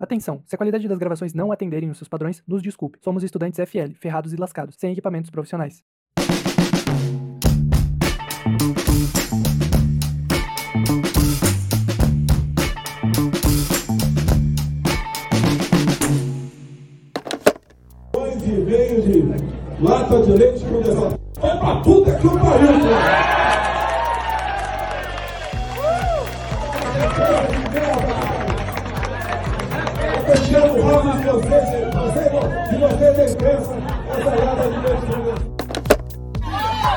Atenção, se a qualidade das gravações não atenderem os seus padrões, nos desculpe. Somos estudantes FL, ferrados e lascados, sem equipamentos profissionais. de lata de leite condensado. Vai pra puta essa lata de.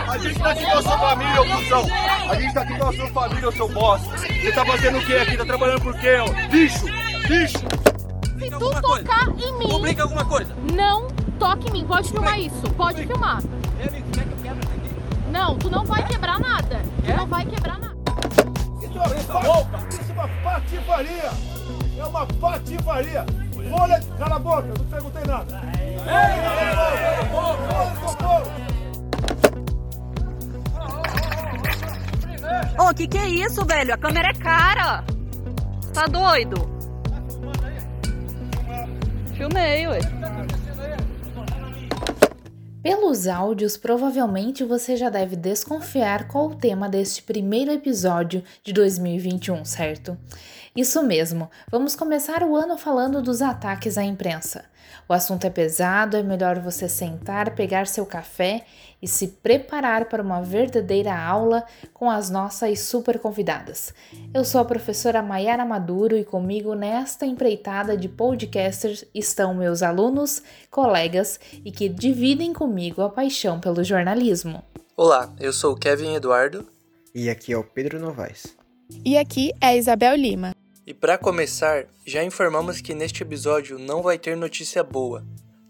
A gente tá aqui com a sua família, ô cuzão. A gente tá aqui com a sua família, ô seu bosta. Você tá fazendo o quê aqui? Tá trabalhando por quê, ó? Lixo! Lixo! Se tu tocar em mim, Publica alguma coisa. não toque em mim. Pode filmar isso. Pode filmar. Não, tu não vai quebrar nada. Tu não vai quebrar nada. Isso é uma Isso é uma patifaria! É uma patifaria! Olha, cala a boca, não perguntei nada! Ô, que que é isso, velho? A câmera é cara. Tá doido? Filmei, ué. Pelos áudios, provavelmente você já deve desconfiar qual o tema deste primeiro episódio de 2021, certo? Isso mesmo, vamos começar o ano falando dos ataques à imprensa. O assunto é pesado, é melhor você sentar, pegar seu café e se preparar para uma verdadeira aula com as nossas super convidadas. Eu sou a professora Mayara Maduro e comigo nesta empreitada de podcasters estão meus alunos, colegas e que dividem comigo a paixão pelo jornalismo. Olá, eu sou o Kevin Eduardo E aqui é o Pedro Novaes. E aqui é a Isabel Lima. e para começar, já informamos que neste episódio não vai ter notícia boa.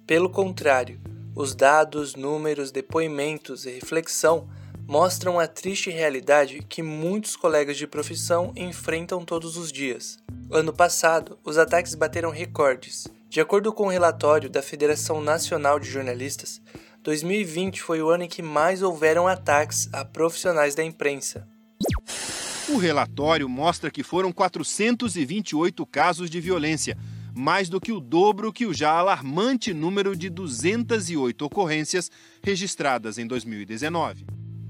Pelo contrário, os dados, números, depoimentos e reflexão mostram a triste realidade que muitos colegas de profissão enfrentam todos os dias. Ano passado, os ataques bateram recordes. De acordo com o relatório da Federação Nacional de Jornalistas, 2020 foi o ano em que mais houveram ataques a profissionais da imprensa. O relatório mostra que foram 428 casos de violência, mais do que o dobro que o já alarmante número de 208 ocorrências registradas em 2019.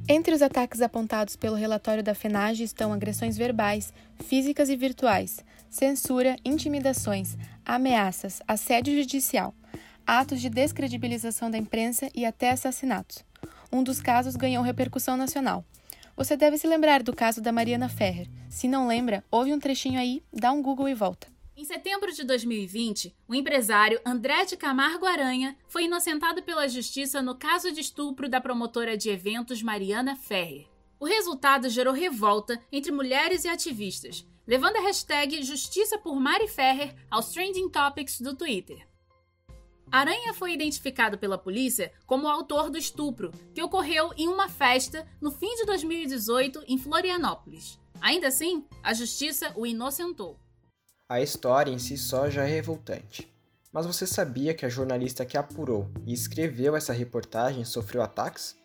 Entre os ataques apontados pelo relatório da FENAGE estão agressões verbais, físicas e virtuais, censura, intimidações, ameaças, assédio judicial, atos de descredibilização da imprensa e até assassinatos. Um dos casos ganhou repercussão nacional. Você deve se lembrar do caso da Mariana Ferrer. Se não lembra, ouve um trechinho aí, dá um Google e volta. Em setembro de 2020, o empresário André de Camargo Aranha foi inocentado pela justiça no caso de estupro da promotora de eventos Mariana Ferrer. O resultado gerou revolta entre mulheres e ativistas, levando a hashtag Justiça por Mari Ferrer aos trending topics do Twitter. Aranha foi identificado pela polícia como o autor do estupro, que ocorreu em uma festa no fim de 2018 em Florianópolis. Ainda assim, a justiça o inocentou. A história em si só já é revoltante. Mas você sabia que a jornalista que apurou e escreveu essa reportagem sofreu ataques?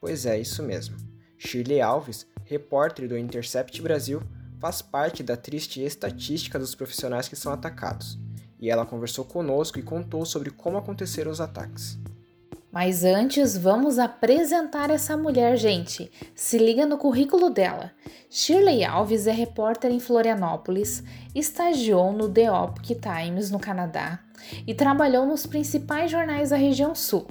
Pois é, isso mesmo. Shirley Alves, repórter do Intercept Brasil, faz parte da triste estatística dos profissionais que são atacados. E ela conversou conosco e contou sobre como aconteceram os ataques. Mas antes, vamos apresentar essa mulher, gente. Se liga no currículo dela. Shirley Alves é repórter em Florianópolis, estagiou no The Epoch Times no Canadá e trabalhou nos principais jornais da região sul: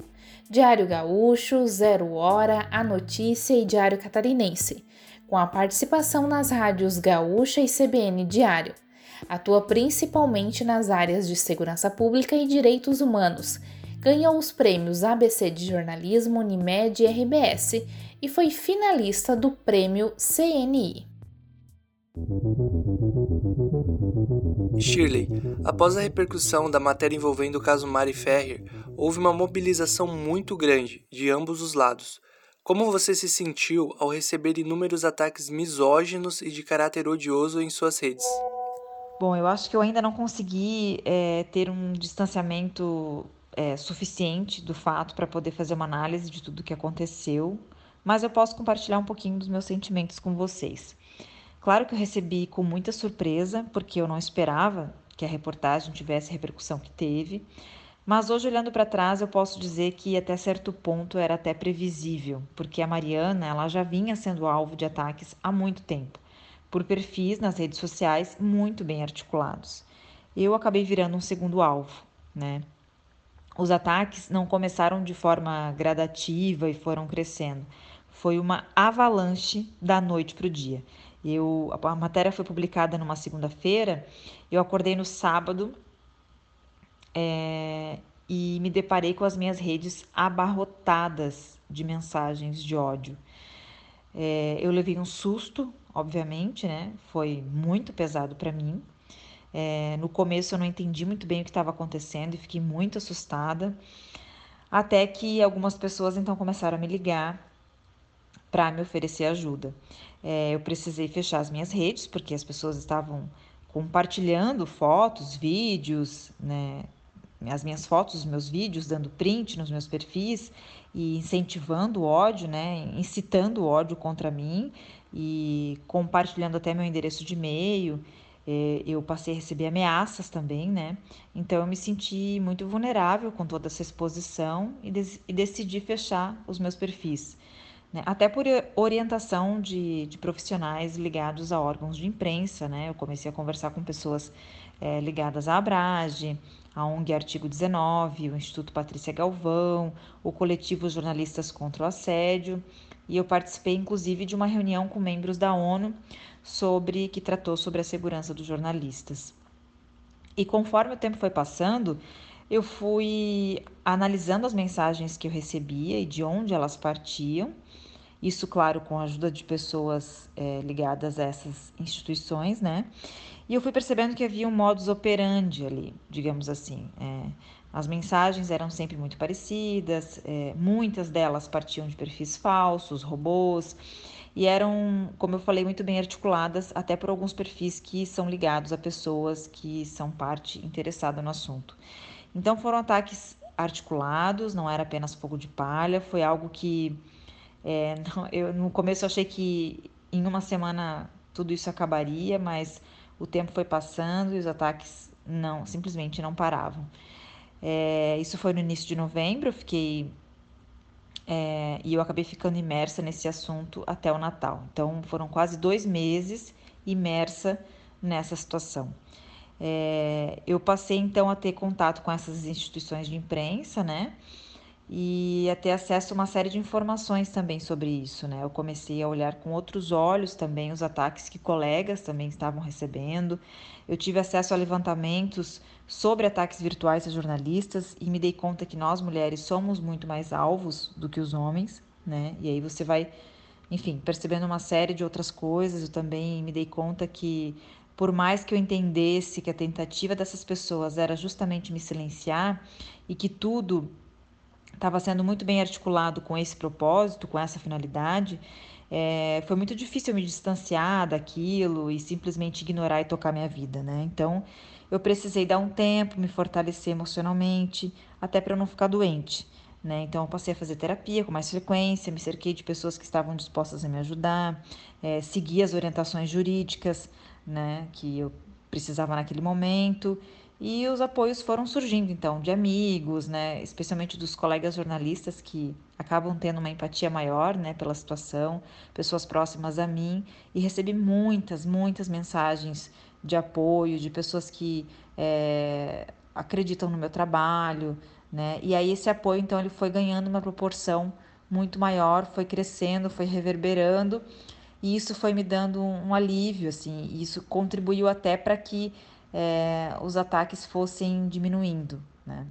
Diário Gaúcho, Zero Hora, A Notícia e Diário Catarinense, com a participação nas rádios Gaúcha e CBN Diário. Atua principalmente nas áreas de segurança pública e direitos humanos ganhou os prêmios ABC de Jornalismo, Unimed e RBS e foi finalista do prêmio CNI. Shirley, após a repercussão da matéria envolvendo o caso Mari Ferrer, houve uma mobilização muito grande de ambos os lados. Como você se sentiu ao receber inúmeros ataques misóginos e de caráter odioso em suas redes? Bom, eu acho que eu ainda não consegui é, ter um distanciamento é, suficiente do fato para poder fazer uma análise de tudo o que aconteceu, mas eu posso compartilhar um pouquinho dos meus sentimentos com vocês. Claro que eu recebi com muita surpresa, porque eu não esperava que a reportagem tivesse a repercussão que teve. Mas hoje, olhando para trás, eu posso dizer que até certo ponto era até previsível, porque a Mariana ela já vinha sendo alvo de ataques há muito tempo, por perfis nas redes sociais muito bem articulados. Eu acabei virando um segundo alvo, né? Os ataques não começaram de forma gradativa e foram crescendo. Foi uma avalanche da noite para o dia. Eu, a matéria foi publicada numa segunda-feira, eu acordei no sábado é, e me deparei com as minhas redes abarrotadas de mensagens de ódio. É, eu levei um susto, obviamente, né? Foi muito pesado para mim. É, no começo eu não entendi muito bem o que estava acontecendo e fiquei muito assustada. Até que algumas pessoas então começaram a me ligar para me oferecer ajuda. É, eu precisei fechar as minhas redes porque as pessoas estavam compartilhando fotos, vídeos, né, as minhas fotos, os meus vídeos, dando print nos meus perfis e incentivando o ódio, né, incitando o ódio contra mim e compartilhando até meu endereço de e-mail. É, eu passei a receber ameaças também, né? Então eu me senti muito vulnerável com toda essa exposição e, e decidi fechar os meus perfis. Né? Até por orientação de, de, profissionais ligados a órgãos de imprensa, né? Eu comecei a conversar com pessoas é, ligadas à Abrage, a ONG Artigo 19, o Instituto Patrícia Galvão, o coletivo Jornalistas contra o Assédio, e eu participei inclusive de uma reunião com membros da ONU sobre que tratou sobre a segurança dos jornalistas. E conforme o tempo foi passando, eu fui analisando as mensagens que eu recebia e de onde elas partiam. Isso, claro, com a ajuda de pessoas é, ligadas a essas instituições, né? E eu fui percebendo que havia um modus operandi ali, digamos assim. É, as mensagens eram sempre muito parecidas, é, muitas delas partiam de perfis falsos, robôs, e eram, como eu falei, muito bem articuladas, até por alguns perfis que são ligados a pessoas que são parte interessada no assunto. Então foram ataques articulados, não era apenas fogo de palha, foi algo que é, não, eu no começo eu achei que em uma semana tudo isso acabaria, mas o tempo foi passando e os ataques não, simplesmente não paravam. É, isso foi no início de novembro, eu fiquei é, e eu acabei ficando imersa nesse assunto até o Natal. Então foram quase dois meses imersa nessa situação. É, eu passei então a ter contato com essas instituições de imprensa, né? E a ter acesso a uma série de informações também sobre isso, né? Eu comecei a olhar com outros olhos também os ataques que colegas também estavam recebendo. Eu tive acesso a levantamentos sobre ataques virtuais a jornalistas e me dei conta que nós mulheres somos muito mais alvos do que os homens, né? E aí você vai, enfim, percebendo uma série de outras coisas. Eu também me dei conta que por mais que eu entendesse que a tentativa dessas pessoas era justamente me silenciar e que tudo estava sendo muito bem articulado com esse propósito, com essa finalidade, é, foi muito difícil me distanciar daquilo e simplesmente ignorar e tocar minha vida, né? Então, eu precisei dar um tempo, me fortalecer emocionalmente, até para eu não ficar doente, né? Então, eu passei a fazer terapia com mais frequência, me cerquei de pessoas que estavam dispostas a me ajudar, é, segui as orientações jurídicas, né? Que eu precisava naquele momento e os apoios foram surgindo, então, de amigos, né, especialmente dos colegas jornalistas que acabam tendo uma empatia maior, né, pela situação, pessoas próximas a mim, e recebi muitas, muitas mensagens de apoio, de pessoas que é, acreditam no meu trabalho, né, e aí esse apoio, então, ele foi ganhando uma proporção muito maior, foi crescendo, foi reverberando, e isso foi me dando um, um alívio, assim, e isso contribuiu até para que é, os ataques fossem diminuindo. Né?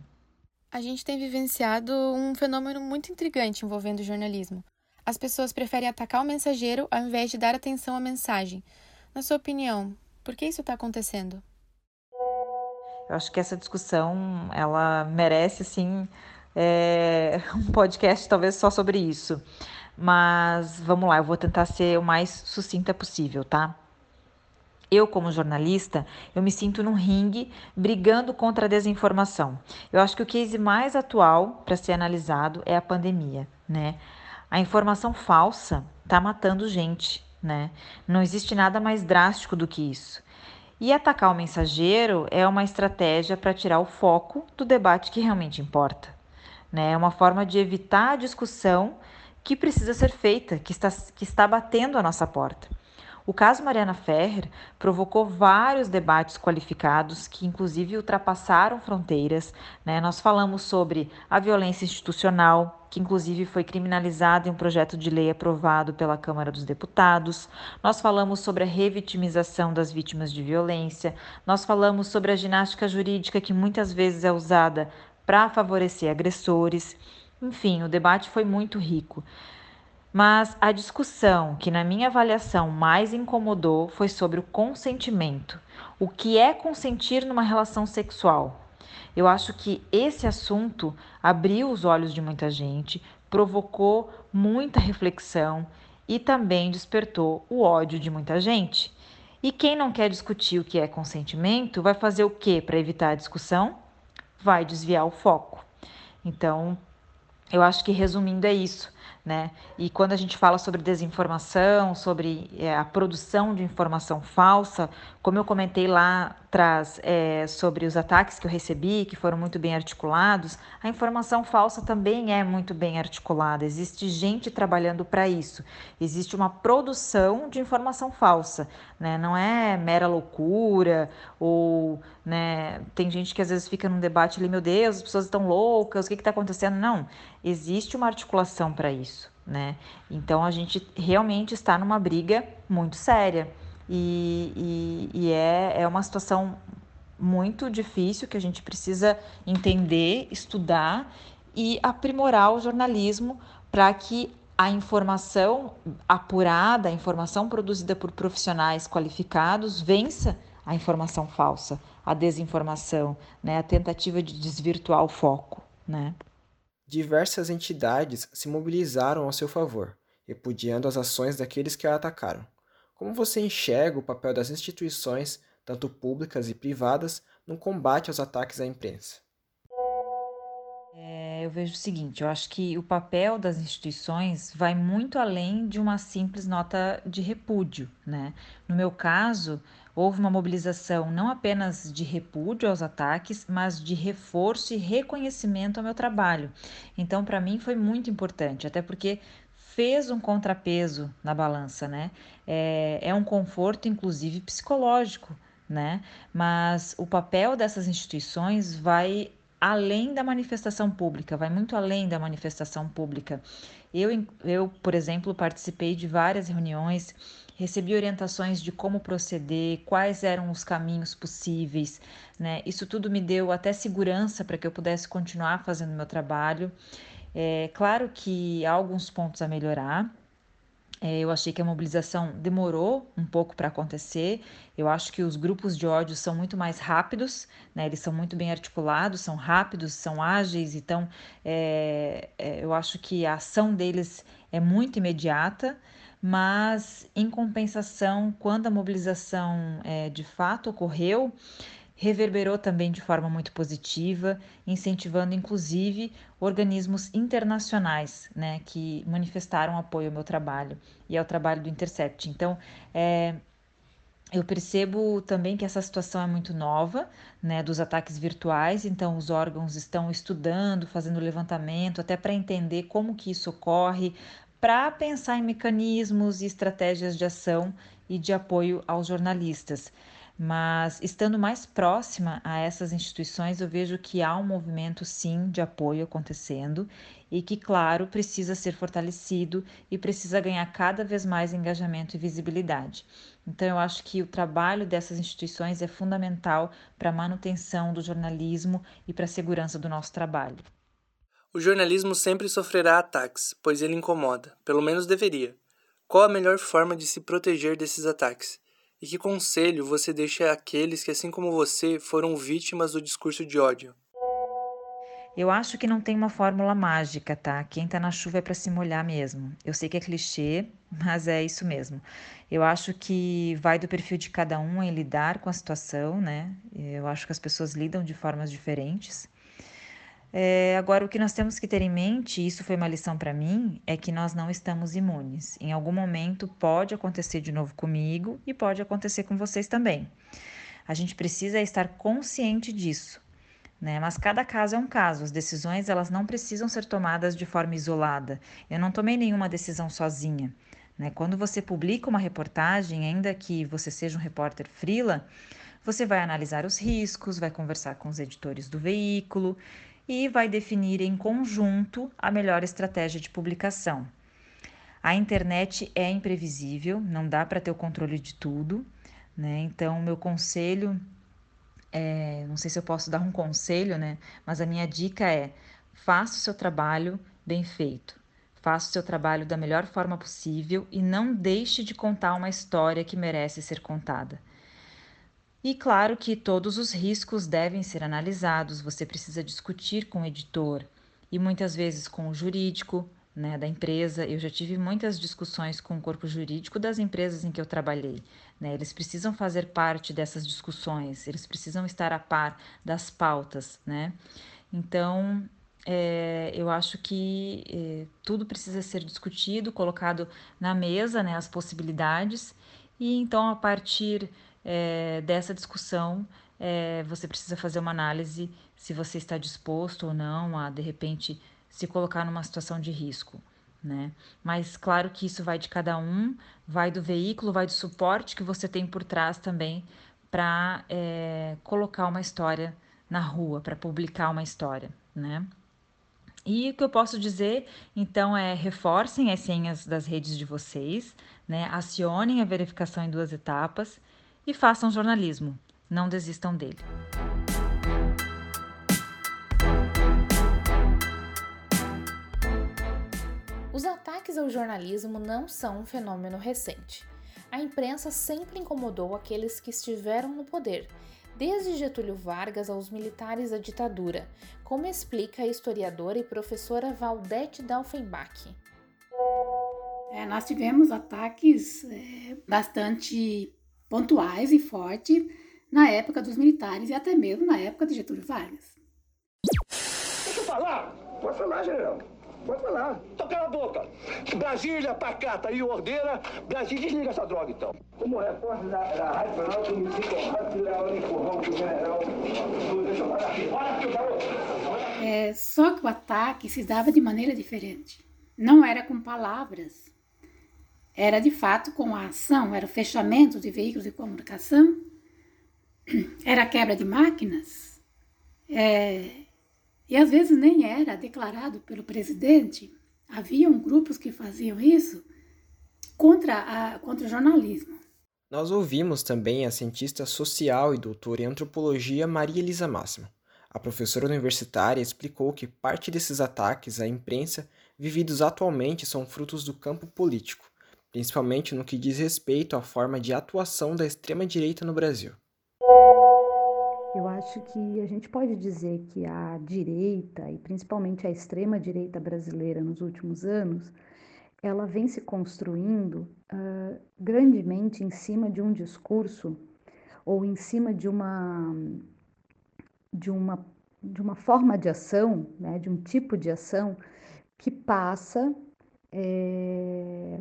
A gente tem vivenciado um fenômeno muito intrigante envolvendo o jornalismo. As pessoas preferem atacar o mensageiro ao invés de dar atenção à mensagem. Na sua opinião, por que isso está acontecendo? Eu acho que essa discussão ela merece assim é, um podcast talvez só sobre isso. Mas vamos lá, eu vou tentar ser o mais sucinta possível, tá? Eu, como jornalista, eu me sinto num ringue brigando contra a desinformação. Eu acho que o case mais atual para ser analisado é a pandemia, né? A informação falsa está matando gente, né? Não existe nada mais drástico do que isso. E atacar o mensageiro é uma estratégia para tirar o foco do debate que realmente importa. Né? É uma forma de evitar a discussão que precisa ser feita, que está, que está batendo a nossa porta. O caso Mariana Ferrer provocou vários debates qualificados que, inclusive, ultrapassaram fronteiras. Né? Nós falamos sobre a violência institucional, que, inclusive, foi criminalizada em um projeto de lei aprovado pela Câmara dos Deputados. Nós falamos sobre a revitimização das vítimas de violência. Nós falamos sobre a ginástica jurídica, que muitas vezes é usada para favorecer agressores. Enfim, o debate foi muito rico. Mas a discussão que, na minha avaliação, mais incomodou foi sobre o consentimento. O que é consentir numa relação sexual? Eu acho que esse assunto abriu os olhos de muita gente, provocou muita reflexão e também despertou o ódio de muita gente. E quem não quer discutir o que é consentimento vai fazer o que para evitar a discussão? Vai desviar o foco. Então, eu acho que resumindo é isso. Né? E quando a gente fala sobre desinformação, sobre é, a produção de informação falsa, como eu comentei lá atrás é, sobre os ataques que eu recebi, que foram muito bem articulados, a informação falsa também é muito bem articulada. Existe gente trabalhando para isso. Existe uma produção de informação falsa, né? Não é mera loucura ou, né? Tem gente que às vezes fica num debate ali, meu Deus, as pessoas estão loucas, o que está acontecendo? Não, existe uma articulação para isso, né? Então a gente realmente está numa briga muito séria e, e, e é, é uma situação muito difícil que a gente precisa entender, estudar e aprimorar o jornalismo para que a informação apurada, a informação produzida por profissionais qualificados vença a informação falsa, a desinformação, né, a tentativa de desvirtuar o foco, né? Diversas entidades se mobilizaram ao seu favor, repudiando as ações daqueles que a atacaram. Como você enxerga o papel das instituições, tanto públicas e privadas, no combate aos ataques à imprensa? É, eu vejo o seguinte: eu acho que o papel das instituições vai muito além de uma simples nota de repúdio. Né? No meu caso, houve uma mobilização não apenas de repúdio aos ataques, mas de reforço e reconhecimento ao meu trabalho. Então, para mim, foi muito importante, até porque fez um contrapeso na balança, né? É, é um conforto, inclusive psicológico, né? Mas o papel dessas instituições vai além da manifestação pública, vai muito além da manifestação pública. Eu, eu, por exemplo, participei de várias reuniões, recebi orientações de como proceder, quais eram os caminhos possíveis, né? Isso tudo me deu até segurança para que eu pudesse continuar fazendo meu trabalho. É claro que há alguns pontos a melhorar. É, eu achei que a mobilização demorou um pouco para acontecer. Eu acho que os grupos de ódio são muito mais rápidos, né? eles são muito bem articulados, são rápidos, são ágeis, então é, é, eu acho que a ação deles é muito imediata, mas em compensação, quando a mobilização é, de fato ocorreu, reverberou também de forma muito positiva, incentivando inclusive organismos internacionais né, que manifestaram apoio ao meu trabalho e ao trabalho do Intercept. Então, é, eu percebo também que essa situação é muito nova, né, dos ataques virtuais, então os órgãos estão estudando, fazendo levantamento, até para entender como que isso ocorre, para pensar em mecanismos e estratégias de ação e de apoio aos jornalistas. Mas estando mais próxima a essas instituições, eu vejo que há um movimento sim de apoio acontecendo e que, claro, precisa ser fortalecido e precisa ganhar cada vez mais engajamento e visibilidade. Então, eu acho que o trabalho dessas instituições é fundamental para a manutenção do jornalismo e para a segurança do nosso trabalho. O jornalismo sempre sofrerá ataques, pois ele incomoda, pelo menos deveria. Qual a melhor forma de se proteger desses ataques? E que conselho você deixa àqueles que, assim como você, foram vítimas do discurso de ódio? Eu acho que não tem uma fórmula mágica, tá? Quem tá na chuva é para se molhar mesmo. Eu sei que é clichê, mas é isso mesmo. Eu acho que vai do perfil de cada um em lidar com a situação, né? Eu acho que as pessoas lidam de formas diferentes. É, agora, o que nós temos que ter em mente, e isso foi uma lição para mim, é que nós não estamos imunes. Em algum momento pode acontecer de novo comigo e pode acontecer com vocês também. A gente precisa estar consciente disso. Né? Mas cada caso é um caso. As decisões elas não precisam ser tomadas de forma isolada. Eu não tomei nenhuma decisão sozinha. Né? Quando você publica uma reportagem, ainda que você seja um repórter frila, você vai analisar os riscos, vai conversar com os editores do veículo e vai definir em conjunto a melhor estratégia de publicação. A internet é imprevisível, não dá para ter o controle de tudo, né? Então, meu conselho é, não sei se eu posso dar um conselho, né? Mas a minha dica é: faça o seu trabalho bem feito. Faça o seu trabalho da melhor forma possível e não deixe de contar uma história que merece ser contada. E claro que todos os riscos devem ser analisados, você precisa discutir com o editor e muitas vezes com o jurídico né, da empresa. Eu já tive muitas discussões com o corpo jurídico das empresas em que eu trabalhei. Né? Eles precisam fazer parte dessas discussões, eles precisam estar a par das pautas. Né? Então, é, eu acho que é, tudo precisa ser discutido, colocado na mesa, né, as possibilidades, e então a partir é, dessa discussão é, você precisa fazer uma análise se você está disposto ou não a de repente se colocar numa situação de risco. Né? Mas claro que isso vai de cada um, vai do veículo, vai do suporte que você tem por trás também para é, colocar uma história na rua, para publicar uma história, né? E o que eu posso dizer, então, é reforcem as senhas das redes de vocês, né? Acionem a verificação em duas etapas e façam jornalismo. Não desistam dele. Os ataques ao jornalismo não são um fenômeno recente. A imprensa sempre incomodou aqueles que estiveram no poder desde Getúlio Vargas aos militares da ditadura, como explica a historiadora e professora Valdete Dalfenbach. É, nós tivemos ataques é, bastante pontuais e fortes na época dos militares e até mesmo na época de Getúlio Vargas. Deixa eu falar! Pode falar, general. Pode falar. Então cala a boca. Brasília, pacata e ordeira. Brasília, desliga essa droga então. Como repórter da, da Rádio Planalto, me sinto honrado de levar o empurrão que o general deixa eu falar aqui. Olha aqui, garoto. É, só que o ataque se dava de maneira diferente. Não era com palavras. Era de fato com a ação, era o fechamento de veículos de comunicação, era a quebra de máquinas, é, e às vezes nem era declarado pelo presidente. Haviam grupos que faziam isso contra, a, contra o jornalismo. Nós ouvimos também a cientista social e doutora em antropologia Maria Elisa Máximo. A professora universitária explicou que parte desses ataques à imprensa vividos atualmente são frutos do campo político, principalmente no que diz respeito à forma de atuação da extrema-direita no Brasil. Eu acho que a gente pode dizer que a direita, e principalmente a extrema-direita brasileira nos últimos anos, ela vem se construindo uh, grandemente em cima de um discurso ou em cima de uma, de uma, de uma forma de ação, né, de um tipo de ação que passa é,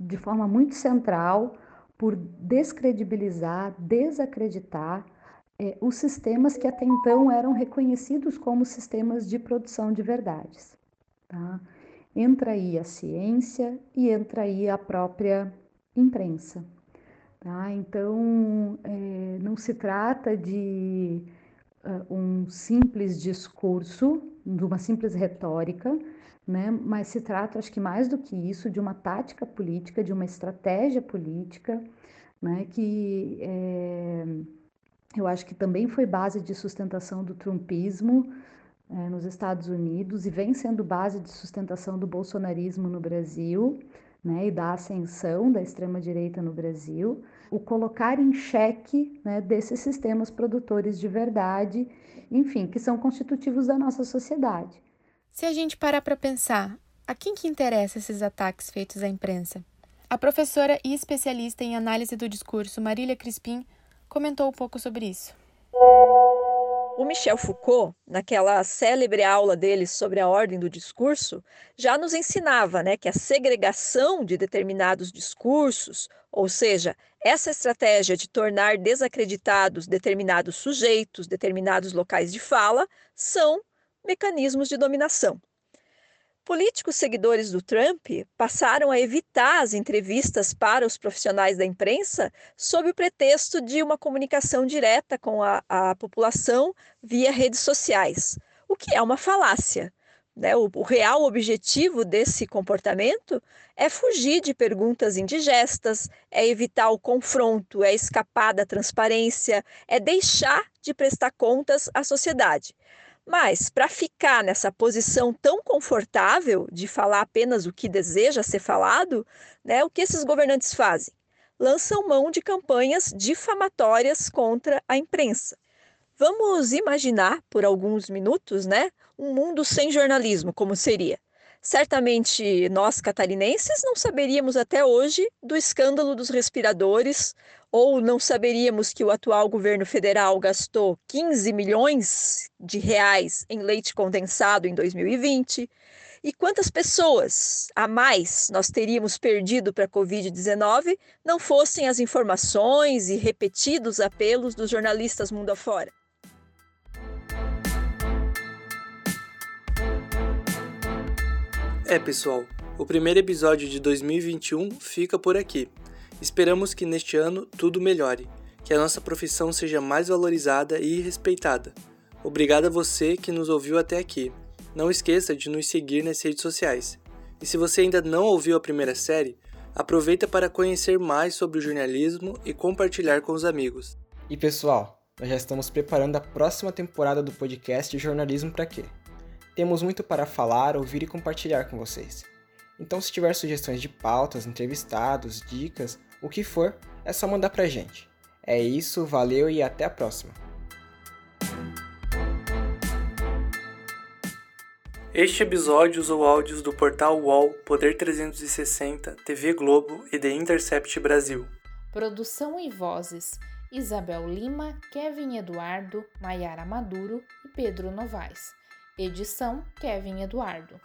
de forma muito central por descredibilizar, desacreditar é, os sistemas que até então eram reconhecidos como sistemas de produção de verdades. Tá? Entra aí a ciência e entra aí a própria imprensa. Tá? Então, é, não se trata de uh, um simples discurso, de uma simples retórica, né? mas se trata, acho que mais do que isso, de uma tática política, de uma estratégia política, né? que é, eu acho que também foi base de sustentação do trumpismo é, nos Estados Unidos e vem sendo base de sustentação do bolsonarismo no Brasil. Né, e da ascensão da extrema-direita no Brasil, o colocar em xeque né, desses sistemas produtores de verdade, enfim, que são constitutivos da nossa sociedade. Se a gente parar para pensar, a quem que interessa esses ataques feitos à imprensa? A professora e especialista em análise do discurso Marília Crispim comentou um pouco sobre isso. O Michel Foucault, naquela célebre aula dele sobre a ordem do discurso, já nos ensinava né, que a segregação de determinados discursos, ou seja, essa estratégia de tornar desacreditados determinados sujeitos, determinados locais de fala, são mecanismos de dominação. Políticos seguidores do Trump passaram a evitar as entrevistas para os profissionais da imprensa sob o pretexto de uma comunicação direta com a, a população via redes sociais, o que é uma falácia. Né? O, o real objetivo desse comportamento é fugir de perguntas indigestas, é evitar o confronto, é escapar da transparência, é deixar de prestar contas à sociedade. Mas, para ficar nessa posição tão confortável de falar apenas o que deseja ser falado, né, o que esses governantes fazem? Lançam mão de campanhas difamatórias contra a imprensa. Vamos imaginar por alguns minutos né, um mundo sem jornalismo, como seria. Certamente nós catarinenses não saberíamos até hoje do escândalo dos respiradores, ou não saberíamos que o atual governo federal gastou 15 milhões de reais em leite condensado em 2020. E quantas pessoas a mais nós teríamos perdido para a Covid-19 não fossem as informações e repetidos apelos dos jornalistas mundo afora? É, pessoal, o primeiro episódio de 2021 fica por aqui. Esperamos que neste ano tudo melhore, que a nossa profissão seja mais valorizada e respeitada. Obrigado a você que nos ouviu até aqui. Não esqueça de nos seguir nas redes sociais. E se você ainda não ouviu a primeira série, aproveita para conhecer mais sobre o jornalismo e compartilhar com os amigos. E pessoal, nós já estamos preparando a próxima temporada do podcast Jornalismo para quê? Temos muito para falar, ouvir e compartilhar com vocês. Então, se tiver sugestões de pautas, entrevistados, dicas, o que for, é só mandar pra gente. É isso, valeu e até a próxima. Este episódio usou áudios do portal UOL, Poder 360, TV Globo e The Intercept Brasil. Produção e vozes: Isabel Lima, Kevin Eduardo, Maiara Maduro e Pedro Novaes. Edição Kevin Eduardo.